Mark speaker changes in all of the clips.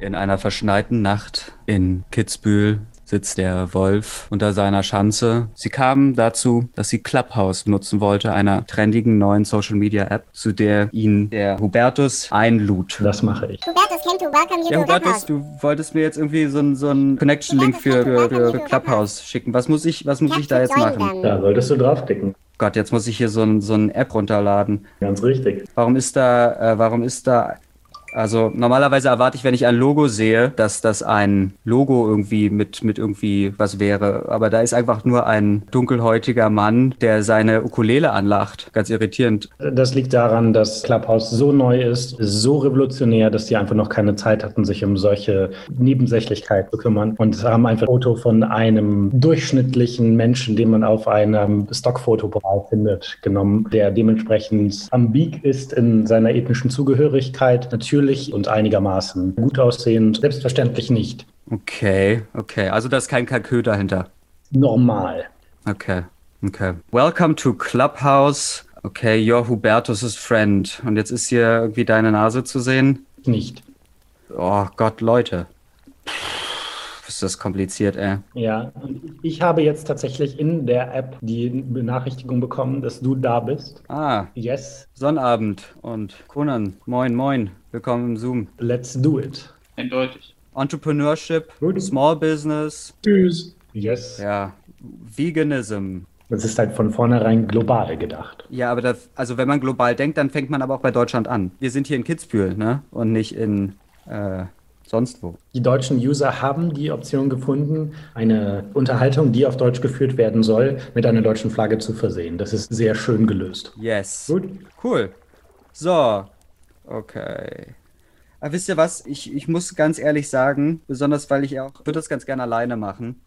Speaker 1: In einer verschneiten Nacht in Kitzbühel sitzt der Wolf unter seiner Schanze. Sie kamen dazu, dass sie Clubhouse nutzen wollte, einer trendigen neuen Social Media App, zu der ihn der Hubertus einlud.
Speaker 2: Das mache ich.
Speaker 3: Hubertus came to welcome you
Speaker 1: Ja, Hubertus, du wolltest mir jetzt irgendwie so einen so einen Connection-Link für, für, für, für Clubhouse schicken. Was muss ich, was muss ich da jetzt machen?
Speaker 2: Da solltest du draufklicken.
Speaker 1: Gott, jetzt muss ich hier so ein, so eine App runterladen.
Speaker 2: Ganz richtig.
Speaker 1: Warum ist da, äh, warum ist da, also normalerweise erwarte ich, wenn ich ein Logo sehe, dass das ein Logo irgendwie mit, mit irgendwie was wäre. Aber da ist einfach nur ein dunkelhäutiger Mann, der seine Ukulele anlacht. Ganz irritierend.
Speaker 2: Das liegt daran, dass Clubhouse so neu ist, so revolutionär, dass die einfach noch keine Zeit hatten, sich um solche Nebensächlichkeit zu kümmern und haben einfach ein Foto von einem durchschnittlichen Menschen, den man auf einem Stockfotoportal findet, genommen, der dementsprechend ambig ist in seiner ethnischen Zugehörigkeit, natürlich und einigermaßen gut aussehend, selbstverständlich nicht.
Speaker 1: Okay, okay. Also da ist kein Kalkül dahinter.
Speaker 2: Normal.
Speaker 1: Okay, okay. Welcome to Clubhouse. Okay, you're Hubertus' friend. Und jetzt ist hier irgendwie deine Nase zu sehen.
Speaker 2: Nicht.
Speaker 1: Oh Gott, Leute. Ist das kompliziert, ey.
Speaker 2: Ja, und ich habe jetzt tatsächlich in der App die Benachrichtigung bekommen, dass du da bist.
Speaker 1: Ah,
Speaker 2: Yes,
Speaker 1: Sonnabend und Conan. Moin, moin. Willkommen im Zoom.
Speaker 2: let's do it.
Speaker 4: Eindeutig.
Speaker 1: Entrepreneurship,
Speaker 2: Gut.
Speaker 1: Small Business,
Speaker 4: Tschüss.
Speaker 2: Yes.
Speaker 1: ja, Veganism.
Speaker 2: Das ist halt von vornherein global gedacht.
Speaker 1: Ja, aber das, also wenn man global denkt, dann fängt man aber auch bei Deutschland an. Wir sind hier in Kitzbühel, ne? Und nicht in äh, sonst wo.
Speaker 2: Die deutschen User haben die Option gefunden, eine Unterhaltung, die auf Deutsch geführt werden soll, mit einer deutschen Flagge zu versehen. Das ist sehr schön gelöst.
Speaker 1: Yes.
Speaker 2: Gut.
Speaker 1: Cool. So. Okay. Aber wisst ihr was? Ich, ich muss ganz ehrlich sagen, besonders weil ich auch, würde das ganz gerne alleine machen.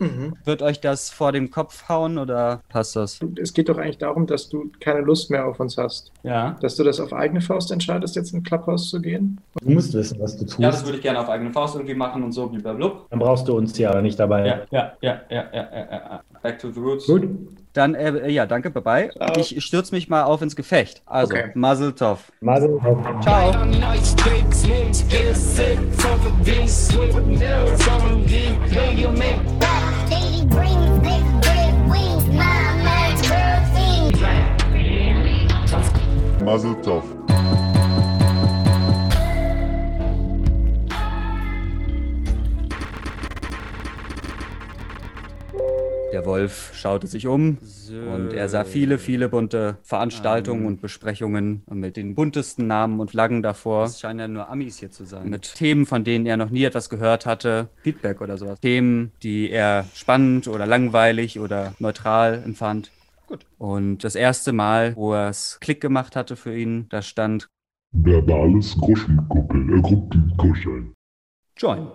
Speaker 1: Wird euch das vor den Kopf hauen oder passt das?
Speaker 4: Es geht doch eigentlich darum, dass du keine Lust mehr auf uns hast.
Speaker 1: Ja.
Speaker 4: Dass du das auf eigene Faust entscheidest, jetzt in Clubhouse zu gehen.
Speaker 2: Du musst wissen, was du tust.
Speaker 1: Ja, das würde ich gerne auf eigene Faust irgendwie machen und so, blablabla.
Speaker 2: Dann brauchst du uns ja nicht dabei.
Speaker 1: Ja, ja, ja, ja, ja, ja, ja. Back to the roots.
Speaker 2: Gut.
Speaker 1: Dann, äh, ja, danke, bye bye.
Speaker 4: Ciao.
Speaker 1: Ich stürze mich mal auf ins Gefecht. Also,
Speaker 4: Okay.
Speaker 1: Mazel Tov.
Speaker 2: Mazel tov.
Speaker 1: Ciao.
Speaker 3: Daily brings
Speaker 1: Der Wolf schaute sich um und er sah viele, viele bunte Veranstaltungen und Besprechungen mit den buntesten Namen und Flaggen davor. Es scheinen ja nur Amis hier zu sein. Mit Themen, von denen er noch nie etwas gehört hatte. Feedback oder sowas. Themen, die er spannend oder langweilig oder neutral empfand. Gut. Und das erste Mal, wo er es Klick gemacht hatte für ihn, da stand
Speaker 5: Verbales Groschenkuppel, äh, Gruppenkuscheln.
Speaker 1: Join.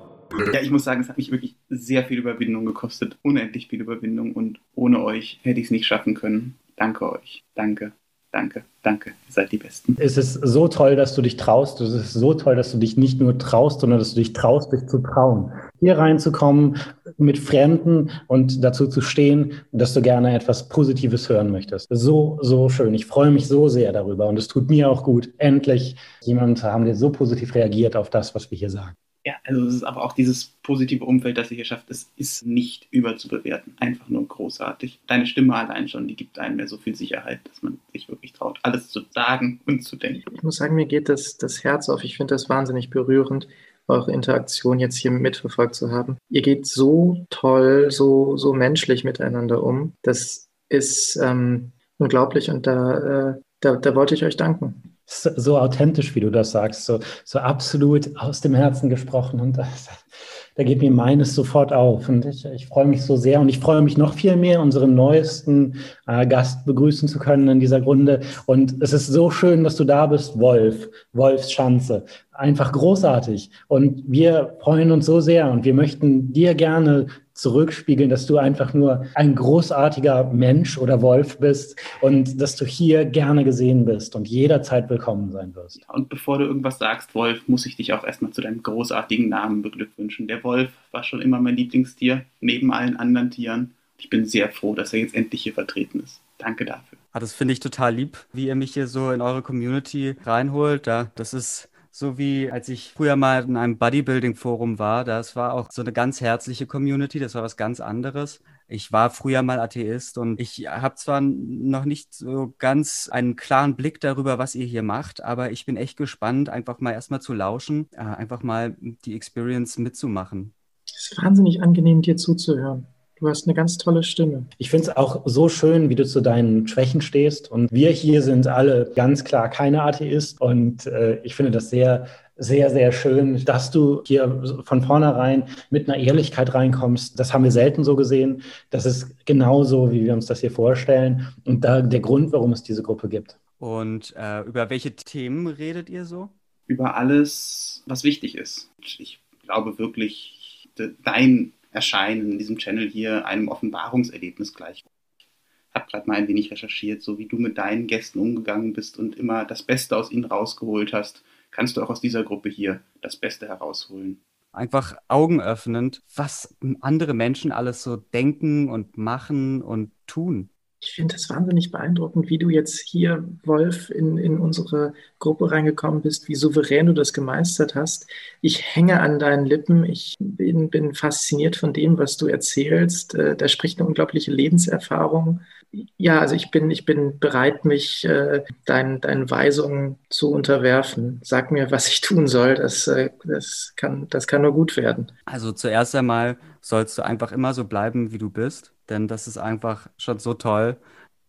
Speaker 6: Ja, ich muss sagen, es hat mich wirklich sehr viel Überwindung gekostet. Unendlich viel Überwindung. Und ohne euch hätte ich es nicht schaffen können. Danke euch. Danke, danke, danke. Ihr seid die Besten.
Speaker 2: Es ist so toll, dass du dich traust. Es ist so toll, dass du dich nicht nur traust, sondern dass du dich traust, dich zu trauen. Hier reinzukommen mit Fremden und dazu zu stehen, dass du gerne etwas Positives hören möchtest. So, so schön. Ich freue mich so sehr darüber und es tut mir auch gut, endlich jemand haben, der so positiv reagiert auf das, was wir hier sagen.
Speaker 6: Ja, also es ist aber auch dieses positive Umfeld, das ihr hier schafft, es ist nicht überzubewerten. Einfach nur großartig. Deine Stimme allein schon, die gibt einem mehr so viel Sicherheit, dass man sich wirklich traut, alles zu sagen und zu denken.
Speaker 4: Ich muss sagen, mir geht das, das Herz auf. Ich finde das wahnsinnig berührend, eure Interaktion jetzt hier mitverfolgt zu haben. Ihr geht so toll, so, so menschlich miteinander um. Das ist ähm, unglaublich und da, äh, da, da wollte ich euch danken.
Speaker 2: So, authentisch, wie du das sagst, so, so absolut aus dem Herzen gesprochen. Und das, da geht mir meines sofort auf. Und ich, ich freue mich so sehr und ich freue mich noch viel mehr, unseren neuesten äh, Gast begrüßen zu können in dieser Runde. Und es ist so schön, dass du da bist, Wolf, Wolfschanze. Einfach großartig. Und wir freuen uns so sehr und wir möchten dir gerne zurückspiegeln, dass du einfach nur ein großartiger Mensch oder Wolf bist und dass du hier gerne gesehen bist und jederzeit willkommen sein wirst.
Speaker 6: Und bevor du irgendwas sagst, Wolf, muss ich dich auch erstmal zu deinem großartigen Namen beglückwünschen. Der Wolf war schon immer mein Lieblingstier, neben allen anderen Tieren. Ich bin sehr froh, dass er jetzt endlich hier vertreten ist. Danke dafür.
Speaker 1: Ah, das finde ich total lieb, wie ihr mich hier so in eure Community reinholt. Da, das ist so wie als ich früher mal in einem Bodybuilding-Forum war. Das war auch so eine ganz herzliche Community, das war was ganz anderes. Ich war früher mal Atheist und ich habe zwar noch nicht so ganz einen klaren Blick darüber, was ihr hier macht, aber ich bin echt gespannt, einfach mal erstmal zu lauschen, äh, einfach mal die Experience mitzumachen.
Speaker 4: Es ist wahnsinnig angenehm, dir zuzuhören. Du hast eine ganz tolle Stimme.
Speaker 2: Ich finde es auch so schön, wie du zu deinen Schwächen stehst. Und wir hier sind alle ganz klar keine Atheist. Und äh, ich finde das sehr, sehr, sehr schön, dass du hier von vornherein mit einer Ehrlichkeit reinkommst. Das haben wir selten so gesehen. Das ist genauso, wie wir uns das hier vorstellen. Und da der Grund, warum es diese Gruppe gibt.
Speaker 1: Und äh, über welche Themen redet ihr so?
Speaker 6: Über alles, was wichtig ist. Ich glaube wirklich, de- dein Erscheinen in diesem Channel hier einem Offenbarungserlebnis gleich. Ich habe gerade mal ein wenig recherchiert, so wie du mit deinen Gästen umgegangen bist und immer das Beste aus ihnen rausgeholt hast, kannst du auch aus dieser Gruppe hier das Beste herausholen.
Speaker 1: Einfach augenöffnend, was andere Menschen alles so denken und machen und tun.
Speaker 4: Ich finde es wahnsinnig beeindruckend, wie du jetzt hier, Wolf, in, in unsere Gruppe reingekommen bist, wie souverän du das gemeistert hast. Ich hänge an deinen Lippen. Ich bin, bin fasziniert von dem, was du erzählst. Äh, Da spricht eine unglaubliche Lebenserfahrung. Ja, also ich bin, ich bin bereit, mich äh, deinen, deinen Weisungen zu unterwerfen. Sag mir, was ich tun soll. Das, äh, das, kann, das kann nur gut werden.
Speaker 1: Also zuerst einmal sollst du einfach immer so bleiben, wie du bist, denn das ist einfach schon so toll.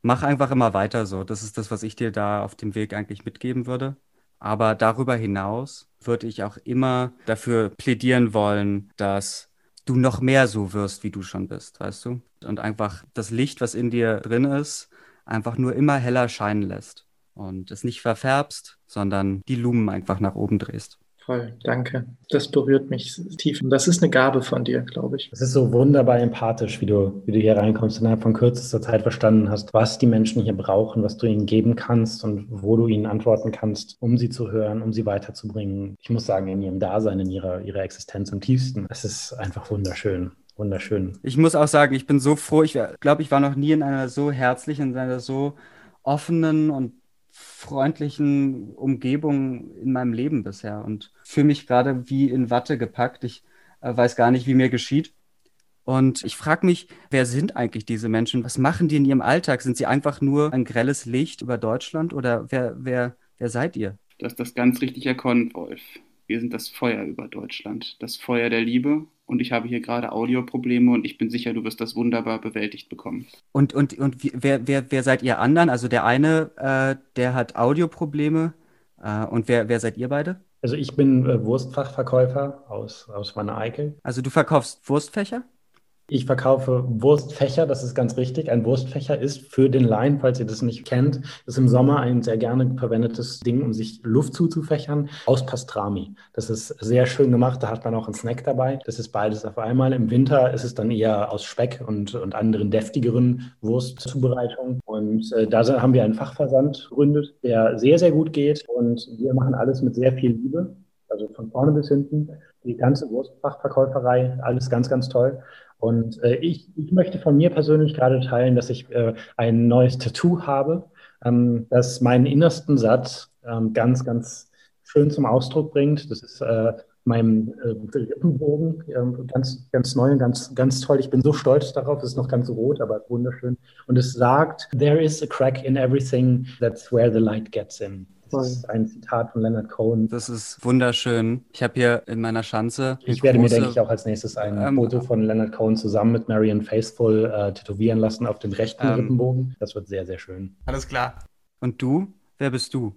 Speaker 1: Mach einfach immer weiter so. Das ist das, was ich dir da auf dem Weg eigentlich mitgeben würde. Aber darüber hinaus würde ich auch immer dafür plädieren wollen, dass du noch mehr so wirst, wie du schon bist, weißt du? Und einfach das Licht, was in dir drin ist, einfach nur immer heller scheinen lässt. Und es nicht verfärbst, sondern die Lumen einfach nach oben drehst.
Speaker 4: Toll, danke. Das berührt mich tief. Und das ist eine Gabe von dir, glaube ich.
Speaker 2: Es ist so wunderbar empathisch, wie du, wie du hier reinkommst, innerhalb von kürzester Zeit verstanden hast, was die Menschen hier brauchen, was du ihnen geben kannst und wo du ihnen antworten kannst, um sie zu hören, um sie weiterzubringen. Ich muss sagen, in ihrem Dasein, in ihrer, ihrer Existenz im tiefsten. Es ist einfach wunderschön. Wunderschön.
Speaker 1: Ich muss auch sagen, ich bin so froh. Ich glaube, ich war noch nie in einer so herzlichen, in einer so offenen und freundlichen Umgebung in meinem Leben bisher und fühle mich gerade wie in Watte gepackt. Ich äh, weiß gar nicht, wie mir geschieht. Und ich frage mich, wer sind eigentlich diese Menschen? Was machen die in ihrem Alltag? Sind sie einfach nur ein grelles Licht über Deutschland oder wer, wer, wer seid ihr?
Speaker 6: Du hast das ganz richtig erkannt, Wolf. Wir sind das Feuer über Deutschland, das Feuer der Liebe. Und ich habe hier gerade Audioprobleme und ich bin sicher, du wirst das wunderbar bewältigt bekommen.
Speaker 1: Und, und, und wer, wer, wer seid ihr anderen? Also der eine, äh, der hat Audioprobleme. Äh, und wer, wer seid ihr beide?
Speaker 2: Also ich bin äh, Wurstfachverkäufer aus, aus Wanne-Eickel.
Speaker 1: Also du verkaufst Wurstfächer?
Speaker 2: Ich verkaufe Wurstfächer, das ist ganz richtig. Ein Wurstfächer ist für den Laien, falls ihr das nicht kennt, ist im Sommer ein sehr gerne verwendetes Ding, um sich Luft zuzufächern, aus Pastrami. Das ist sehr schön gemacht, da hat man auch einen Snack dabei. Das ist beides auf einmal. Im Winter ist es dann eher aus Speck und, und anderen deftigeren Wurstzubereitungen. Und äh, da haben wir einen Fachversand gegründet, der sehr, sehr gut geht. Und wir machen alles mit sehr viel Liebe, also von vorne bis hinten. Die ganze Wurstfachverkäuferei, alles ganz, ganz toll. Und äh, ich, ich möchte von mir persönlich gerade teilen, dass ich äh, ein neues Tattoo habe, ähm, das meinen innersten Satz ähm, ganz, ganz schön zum Ausdruck bringt. Das ist äh, mein äh, Rippenbogen, ähm, ganz, ganz neu und ganz, ganz toll. Ich bin so stolz darauf. Es ist noch ganz rot, aber wunderschön. Und es sagt, There is a crack in everything. That's where the light gets in. Das ist ein Zitat von Leonard Cohen.
Speaker 1: Das ist wunderschön. Ich habe hier in meiner Schanze
Speaker 2: Ich werde mir,
Speaker 1: große-
Speaker 2: denke ich, auch als nächstes ein
Speaker 1: Ähm,
Speaker 2: Foto von Leonard Cohen zusammen mit Marion Faithful äh, tätowieren lassen auf dem rechten
Speaker 1: Ähm.
Speaker 2: Rippenbogen. Das wird sehr, sehr schön.
Speaker 1: Alles klar. Und du? Wer bist du?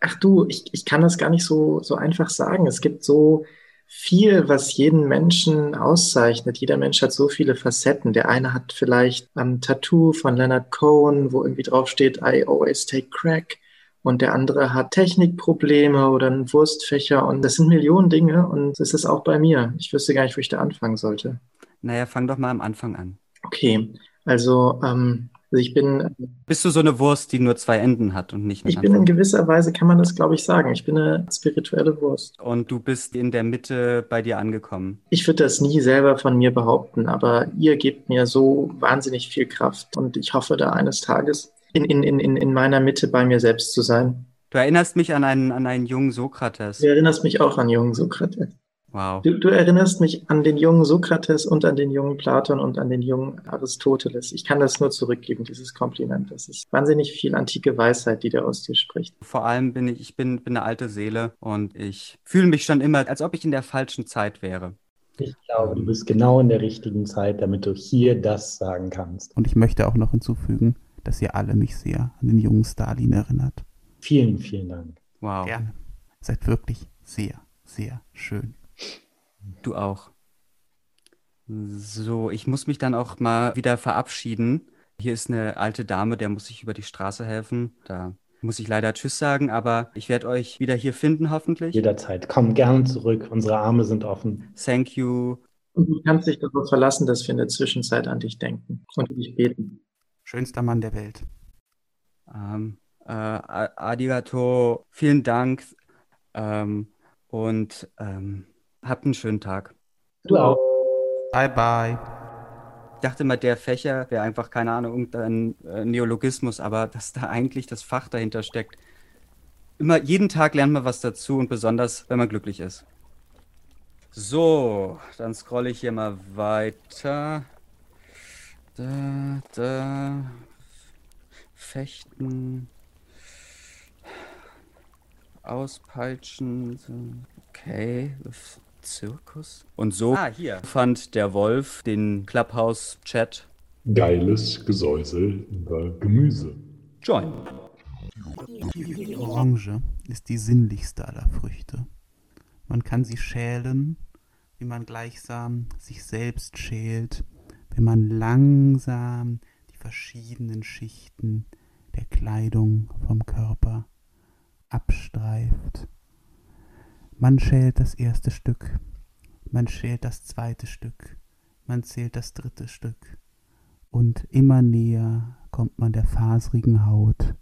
Speaker 4: Ach du, ich, ich kann das gar nicht so, so einfach sagen. Es gibt so viel, was jeden Menschen auszeichnet. Jeder Mensch hat so viele Facetten. Der eine hat vielleicht ein Tattoo von Leonard Cohen, wo irgendwie drauf steht, I always take crack. Und der andere hat Technikprobleme oder einen Wurstfächer. Und das sind Millionen Dinge. Und das ist auch bei mir. Ich wüsste gar nicht, wo ich da anfangen sollte.
Speaker 1: Naja, fang doch mal am Anfang an.
Speaker 4: Okay, also, ähm, also ich bin
Speaker 1: Bist du so eine Wurst, die nur zwei Enden hat und nicht
Speaker 4: Ich bin in gewisser Weise, kann man das, glaube ich, sagen. Ich bin eine spirituelle Wurst.
Speaker 1: Und du bist in der Mitte bei dir angekommen.
Speaker 4: Ich würde das nie selber von mir behaupten, aber ihr gebt mir so wahnsinnig viel Kraft und ich hoffe da eines Tages in, in, in, in in meiner Mitte bei mir selbst zu sein.
Speaker 1: Du erinnerst mich an einen, an einen jungen Sokrates.
Speaker 4: Du erinnerst mich auch an jungen Sokrates.
Speaker 1: Wow.
Speaker 4: Du, du erinnerst mich an den jungen Sokrates und an den jungen Platon und an den jungen Aristoteles. Ich kann das nur zurückgeben, dieses Kompliment. Das ist wahnsinnig viel antike Weisheit, die da aus dir spricht.
Speaker 1: Vor allem bin ich, ich bin, bin eine alte Seele und ich fühle mich schon immer, als ob ich in der falschen Zeit wäre.
Speaker 2: Ich glaube, du bist genau in der richtigen Zeit, damit du hier das sagen kannst.
Speaker 7: Und ich möchte auch noch hinzufügen, dass ihr alle mich sehr an den jungen Stalin erinnert.
Speaker 2: Vielen, vielen Dank.
Speaker 1: Wow.
Speaker 7: Gerne. Seid wirklich sehr, sehr schön.
Speaker 1: Du auch. So, ich muss mich dann auch mal wieder verabschieden. Hier ist eine alte Dame, der muss ich über die Straße helfen. Da muss ich leider Tschüss sagen, aber ich werde euch wieder hier finden, hoffentlich.
Speaker 2: Jederzeit. Komm gern zurück. Unsere Arme sind offen.
Speaker 1: Thank you.
Speaker 4: Und du kannst dich darauf verlassen, dass wir in der Zwischenzeit an dich denken und dich beten.
Speaker 7: Schönster Mann der Welt.
Speaker 1: Ähm, äh, arigato, vielen Dank ähm, und ähm, habt einen schönen Tag.
Speaker 2: Du auch.
Speaker 7: Bye, bye.
Speaker 1: Ich dachte mal, der Fächer wäre einfach, keine Ahnung, irgendein äh, Neologismus, aber dass da eigentlich das Fach dahinter steckt. Immer, jeden Tag lernt man was dazu und besonders, wenn man glücklich ist. So, dann scrolle ich hier mal weiter. Da, da. Fechten. Auspeitschen. so, Okay. Zirkus. Und so ah, hier. fand der Wolf den Clubhouse-Chat.
Speaker 5: Geiles Gesäusel über Gemüse.
Speaker 1: Join.
Speaker 7: Die Orange ist die sinnlichste aller Früchte. Man kann sie schälen, wie man gleichsam sich selbst schält, wenn man langsam die verschiedenen Schichten der Kleidung vom Körper abstreift. Man schält das erste Stück, man schält das zweite Stück, man zählt das dritte Stück und immer näher kommt man der faserigen Haut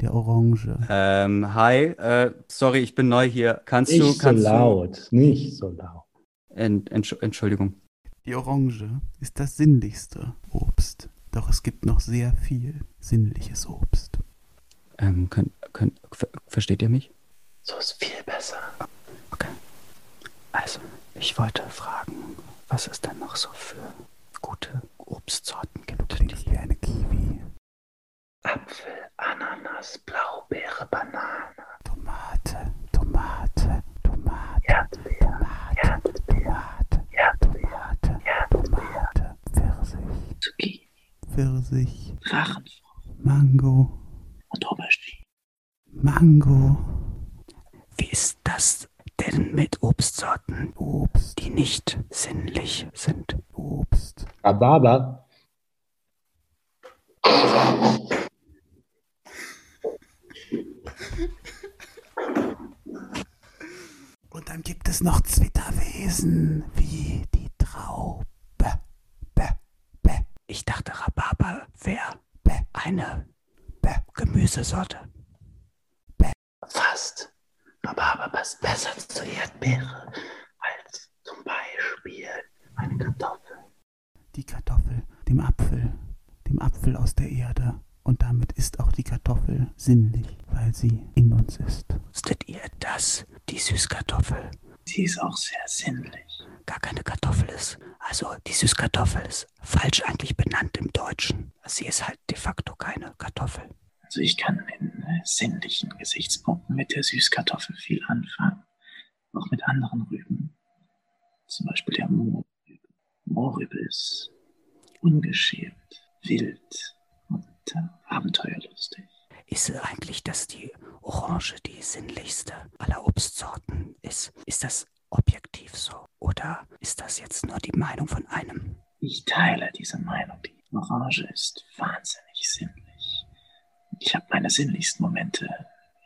Speaker 7: der Orange.
Speaker 1: Ähm, hi, äh, sorry, ich bin neu hier. Kannst du,
Speaker 2: Nicht so
Speaker 1: kannst
Speaker 2: laut. Nicht so laut.
Speaker 1: du, Ent, Entsch Entschuldigung.
Speaker 7: Die Orange ist das sinnlichste Obst, doch es gibt noch sehr viel sinnliches Obst.
Speaker 1: Ähm, könnt, könnt, ver versteht ihr mich?
Speaker 2: So ist viel besser.
Speaker 1: Okay. Also, ich wollte fragen, was es denn noch so für gute Obstsorten
Speaker 4: Drachenfrucht
Speaker 7: Mango,
Speaker 4: und Aubergine.
Speaker 7: Mango,
Speaker 1: Wie ist das denn mit Obstsorten,
Speaker 7: Obst,
Speaker 1: die nicht sinnlich sind?
Speaker 7: Obst.
Speaker 2: Rhabarber.
Speaker 7: Und dann gibt es noch Zwitterwesen wie die Traube. Bä, bä,
Speaker 1: Ich dachte, Rhabarber wäre
Speaker 7: bä,
Speaker 1: eine
Speaker 7: bä.
Speaker 1: Gemüsesorte.
Speaker 2: Fast. Rhabarber passt besser zur Erdbeere als zum Beispiel eine Kartoffel.
Speaker 7: Die Kartoffel, dem Apfel, dem Apfel aus der Erde. Und damit ist auch die Kartoffel sinnlich, weil sie in uns ist.
Speaker 1: Wusstet ihr, dass die Süßkartoffel
Speaker 4: Sie ist auch sehr sinnlich.
Speaker 1: gar keine Kartoffel ist? Also die Süßkartoffel ist falsch eigentlich benannt im Deutschen. Sie ist halt de facto keine Kartoffel.
Speaker 4: Also ich kann in äh, sinnlichen Gesichtspunkten mit der Süßkartoffel viel anfangen. Auch mit anderen Rüben. Zum Beispiel der Mohrrübe. Mohrrübe ist ungeschämt, wild und äh, abenteuerlustig.
Speaker 1: Ist es eigentlich, dass die Orange die sinnlichste aller Obstsorten ist? Ist das objektiv so? Oder ist das jetzt nur die Meinung von einem?
Speaker 4: Ich teile diese Meinung. Die Orange ist wahnsinnig sinnlich. Ich habe meine sinnlichsten Momente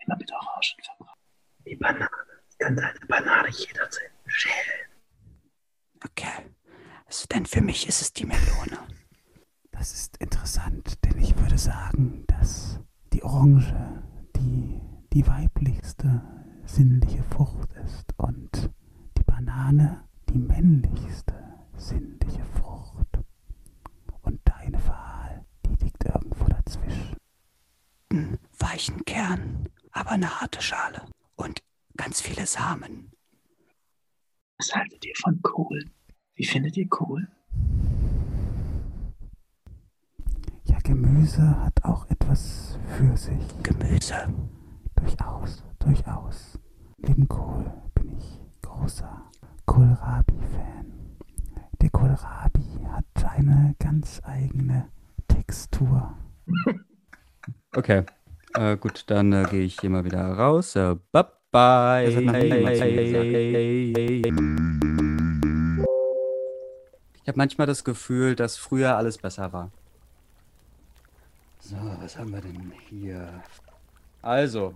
Speaker 4: immer mit Orangen verbracht.
Speaker 2: Die Banane. Ich könnte eine Banane jederzeit schälen.
Speaker 1: Okay. Also denn für mich ist es die Melone.
Speaker 7: Das ist interessant, denn ich würde sagen, dass die Orange die, die weiblichste sinnliche Frucht ist und die Banane die männlichste sinnliche Frucht. Und deine Wahl, die liegt irgendwo dazwischen.
Speaker 1: Einen weichen Kern, aber eine harte Schale. Und ganz viele Samen.
Speaker 4: Was haltet ihr von Kohl? Wie findet ihr Kohl?
Speaker 7: Ja, Gemüse hat auch etwas für sich.
Speaker 1: Gemüse.
Speaker 7: Durchaus, durchaus. Neben Kohl bin ich großer Kohlrabi-Fan. Der Kohlrabi hat eine ganz eigene Textur.
Speaker 1: Okay. Äh, gut, dann äh, gehe ich hier mal wieder raus. Äh, bye bye. Ich habe manchmal das Gefühl, dass früher alles besser war. So, was haben wir denn hier? Also,